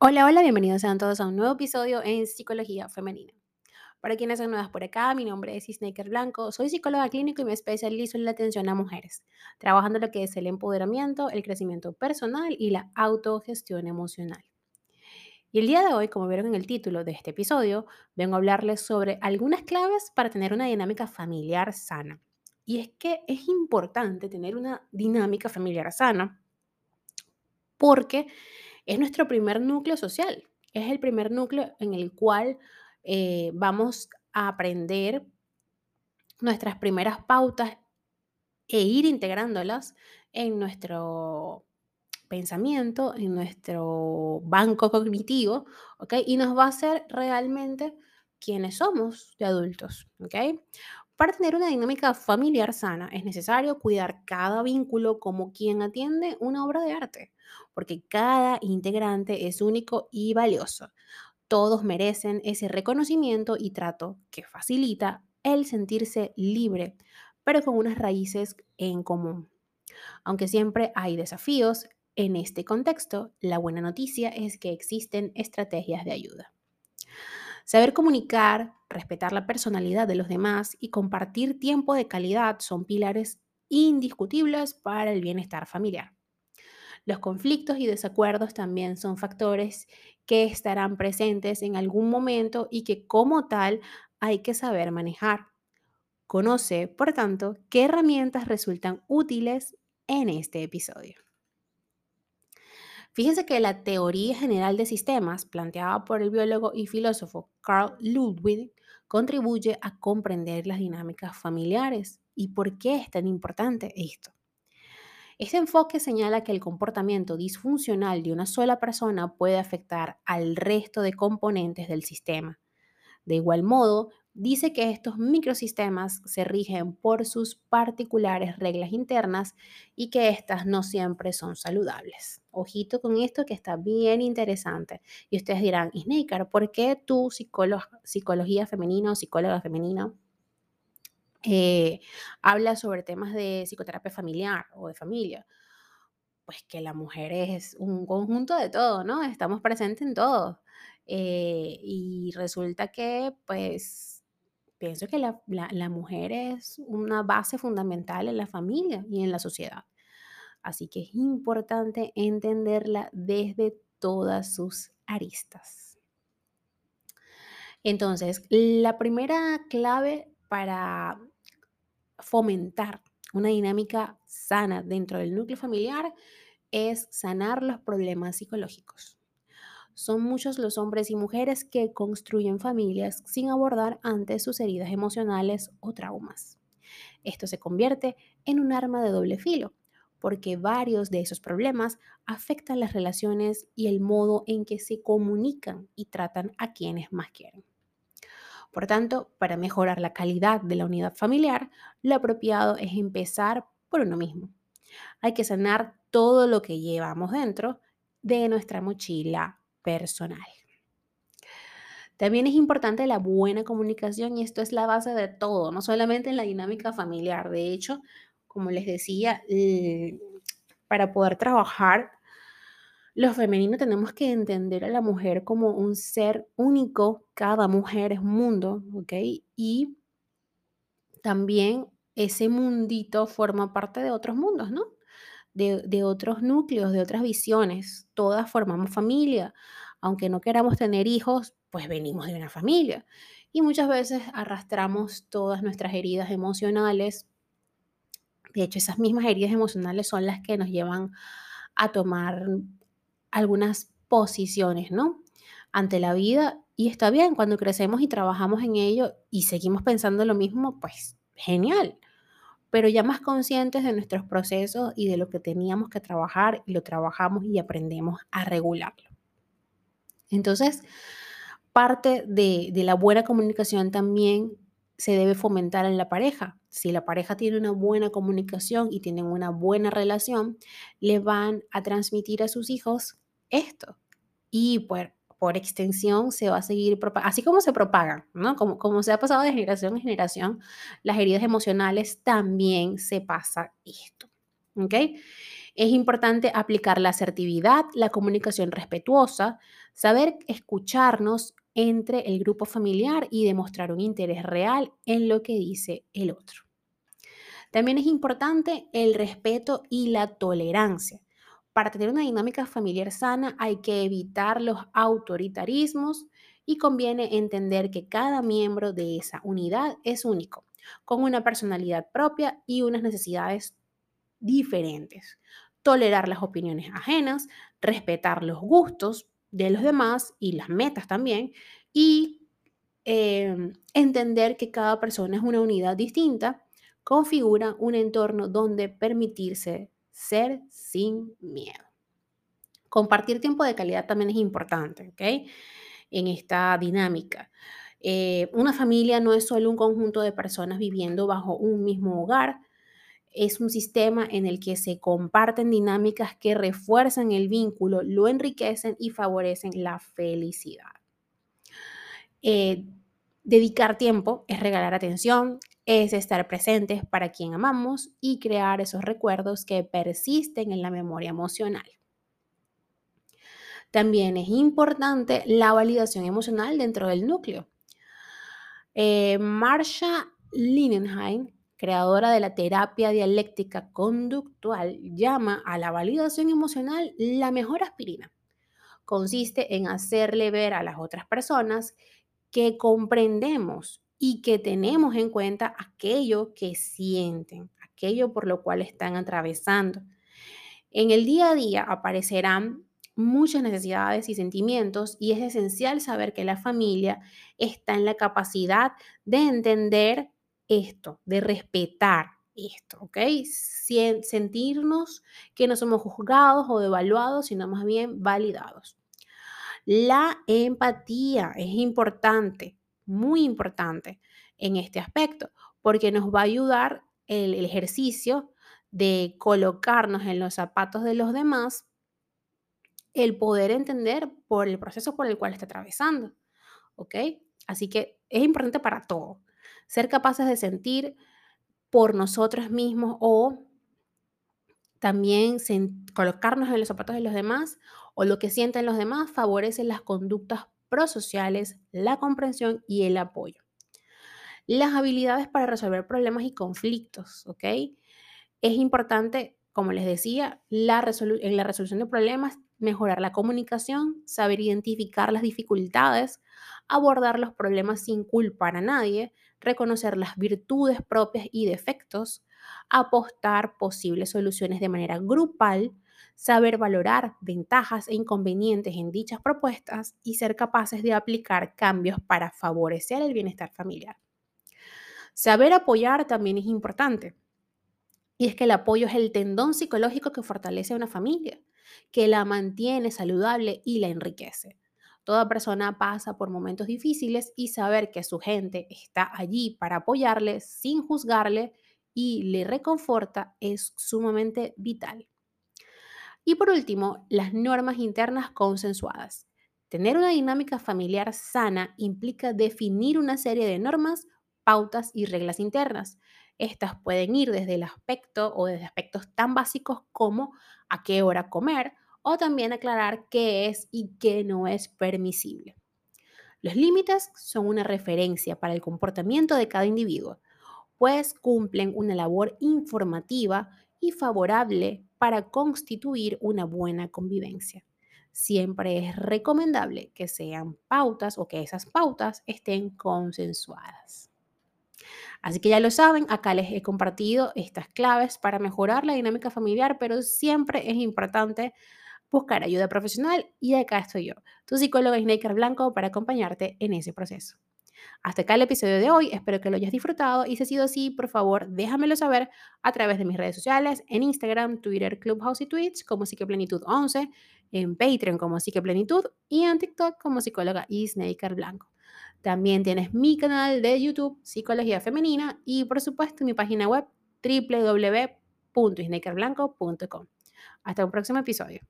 Hola, hola, bienvenidos sean todos a un nuevo episodio en Psicología Femenina. Para quienes son nuevas por acá, mi nombre es Isnaker Blanco, soy psicóloga clínico y me especializo en la atención a mujeres, trabajando lo que es el empoderamiento, el crecimiento personal y la autogestión emocional. Y el día de hoy, como vieron en el título de este episodio, vengo a hablarles sobre algunas claves para tener una dinámica familiar sana. Y es que es importante tener una dinámica familiar sana porque es nuestro primer núcleo social, es el primer núcleo en el cual eh, vamos a aprender nuestras primeras pautas e ir integrándolas en nuestro pensamiento, en nuestro banco cognitivo, ¿ok? Y nos va a hacer realmente quienes somos de adultos, ¿ok? Para tener una dinámica familiar sana es necesario cuidar cada vínculo como quien atiende una obra de arte, porque cada integrante es único y valioso. Todos merecen ese reconocimiento y trato que facilita el sentirse libre, pero con unas raíces en común. Aunque siempre hay desafíos, en este contexto, la buena noticia es que existen estrategias de ayuda. Saber comunicar, respetar la personalidad de los demás y compartir tiempo de calidad son pilares indiscutibles para el bienestar familiar. Los conflictos y desacuerdos también son factores que estarán presentes en algún momento y que como tal hay que saber manejar. Conoce, por tanto, qué herramientas resultan útiles en este episodio. Fíjense que la teoría general de sistemas, planteada por el biólogo y filósofo Carl Ludwig, contribuye a comprender las dinámicas familiares. ¿Y por qué es tan importante esto? Este enfoque señala que el comportamiento disfuncional de una sola persona puede afectar al resto de componentes del sistema. De igual modo, dice que estos microsistemas se rigen por sus particulares reglas internas y que éstas no siempre son saludables. Ojito con esto que está bien interesante. Y ustedes dirán, Snaker, ¿por qué tú, psicología femenina o psicóloga femenina, eh, habla sobre temas de psicoterapia familiar o de familia? Pues que la mujer es un conjunto de todo, ¿no? Estamos presentes en todo. Eh, y resulta que, pues, pienso que la, mujer es una base fundamental en la familia y en la sociedad. Así que es importante entenderla desde todas sus aristas. Entonces, la primera clave para fomentar una dinámica sana dentro del núcleo familiar es sanar los problemas psicológicos. Son muchos los hombres y mujeres que construyen familias sin abordar antes sus heridas emocionales o traumas. Esto se convierte en un arma de doble filo, porque varios de esos problemas afectan las relaciones y el modo en que se comunican y tratan a quienes más quieren. Por tanto, para mejorar la calidad de la unidad familiar, lo apropiado es empezar por uno mismo. Hay que sanar todo lo que llevamos dentro de nuestra mochila personal. También es importante la buena comunicación y esto es la base de todo, no solamente en la dinámica familiar. De hecho, como les decía, para poder trabajar lo femenino tenemos que entender a la mujer como un ser único, cada mujer es mundo, ¿ok? Y también ese mundito forma parte de otros mundos, ¿no? De, otros núcleos, de otras visiones. Todas formamos familia. Aunque no queramos tener hijos, pues venimos de una familia. Y muchas veces arrastramos todas nuestras heridas emocionales. De hecho, esas mismas heridas emocionales son las que nos llevan a tomar algunas posiciones, ¿no? Ante la vida. Y está bien, cuando crecemos y trabajamos en ello y seguimos pensando lo mismo, pues genial pero ya más conscientes de nuestros procesos y de lo que teníamos que trabajar y lo trabajamos y aprendemos a regularlo. Entonces, parte de, la buena comunicación también se debe fomentar en la pareja. Si la pareja tiene una buena comunicación y tienen una buena relación, le van a transmitir a sus hijos esto. Y pues por extensión se va a seguir así como se propagan, ¿no? Como, como se ha pasado de generación en generación, las heridas emocionales también se pasa esto. ¿ok? Es importante aplicar la asertividad, la comunicación respetuosa, saber escucharnos entre el grupo familiar y demostrar un interés real en lo que dice el otro. También es importante el respeto y la tolerancia. Para tener una dinámica familiar sana hay que evitar los autoritarismos y conviene entender que cada miembro de esa unidad es único, con una personalidad propia y unas necesidades diferentes. Tolerar las opiniones ajenas, respetar los gustos de los demás y las metas también, y em, entender que cada persona es una unidad distinta, configura un entorno donde permitirse ser sin miedo. Compartir tiempo de calidad también es importante, ¿ok? En esta dinámica. Eh, una familia no es solo un conjunto de personas viviendo bajo un mismo hogar, es un sistema en el que se comparten dinámicas que refuerzan el vínculo, lo enriquecen y favorecen la felicidad. Eh, dedicar tiempo es regalar atención, es estar presentes para quien amamos y crear esos recuerdos que persisten en la memoria emocional. También es importante la validación emocional dentro del núcleo. Eh, Marsha Linenheim, creadora de la terapia dialéctica conductual, llama a la validación emocional la mejor aspirina. Consiste en hacerle ver a las otras personas que comprendemos y que tenemos en cuenta aquello que sienten, aquello por lo cual están atravesando. En el día a día aparecerán muchas necesidades y sentimientos y es esencial saber que la familia está en la capacidad de entender esto, de respetar esto, ¿ok? Sentirnos que no somos juzgados o devaluados, sino más bien validados. La empatía es importante muy importante en este aspecto, porque nos va a ayudar el, ejercicio de colocarnos en los zapatos de los demás, el poder entender por el proceso por el cual está atravesando. ¿Ok? Así que es importante para todo. Ser capaces de sentir por nosotros mismos o también colocarnos en los zapatos de los demás o lo que sienten los demás favorece las conductas prosociales, la comprensión y el apoyo. Las habilidades para resolver problemas y conflictos, ¿ok? Es importante, como les decía, la en la resolución de problemas, mejorar la comunicación, saber identificar las dificultades, abordar los problemas sin culpar a nadie, reconocer las virtudes propias y defectos, apostar posibles soluciones de manera grupal, saber valorar ventajas e inconvenientes en dichas propuestas y ser capaces de aplicar cambios para favorecer el bienestar familiar. Saber apoyar también es importante. Y es que el apoyo es el tendón psicológico que fortalece a una familia, que la mantiene saludable y la enriquece. Toda persona pasa por momentos difíciles y saber que su gente está allí para apoyarle sin juzgarle y le reconforta es sumamente vital. Y por último, las normas internas consensuadas. Tener una dinámica familiar sana implica definir una serie de normas, pautas y reglas internas. Estas pueden ir desde el aspecto o desde aspectos tan básicos como a qué hora comer o también aclarar qué es y qué no es permisible. Los límites son una referencia para el comportamiento de cada individuo, pues cumplen una labor informativa y favorable para constituir una buena convivencia. Siempre es recomendable que sean pautas o que esas pautas estén consensuadas. Así que ya lo saben, acá les he compartido estas claves para mejorar la dinámica familiar, pero siempre es importante buscar ayuda profesional y acá estoy yo, tu psicóloga Snaker Blanco, para acompañarte en ese proceso. Hasta acá el episodio de hoy, espero que lo hayas disfrutado y si ha sido así, por favor, déjamelo saber a través de mis redes sociales, en Instagram, Twitter, Clubhouse y Twitch como Psiqueplenitud 11, en Patreon como Psiqueplenitud y en TikTok como psicóloga y Snaker Blanco. También tienes mi canal de YouTube, Psicología Femenina, y por supuesto mi página web www.snakerblanco.com. Hasta un próximo episodio.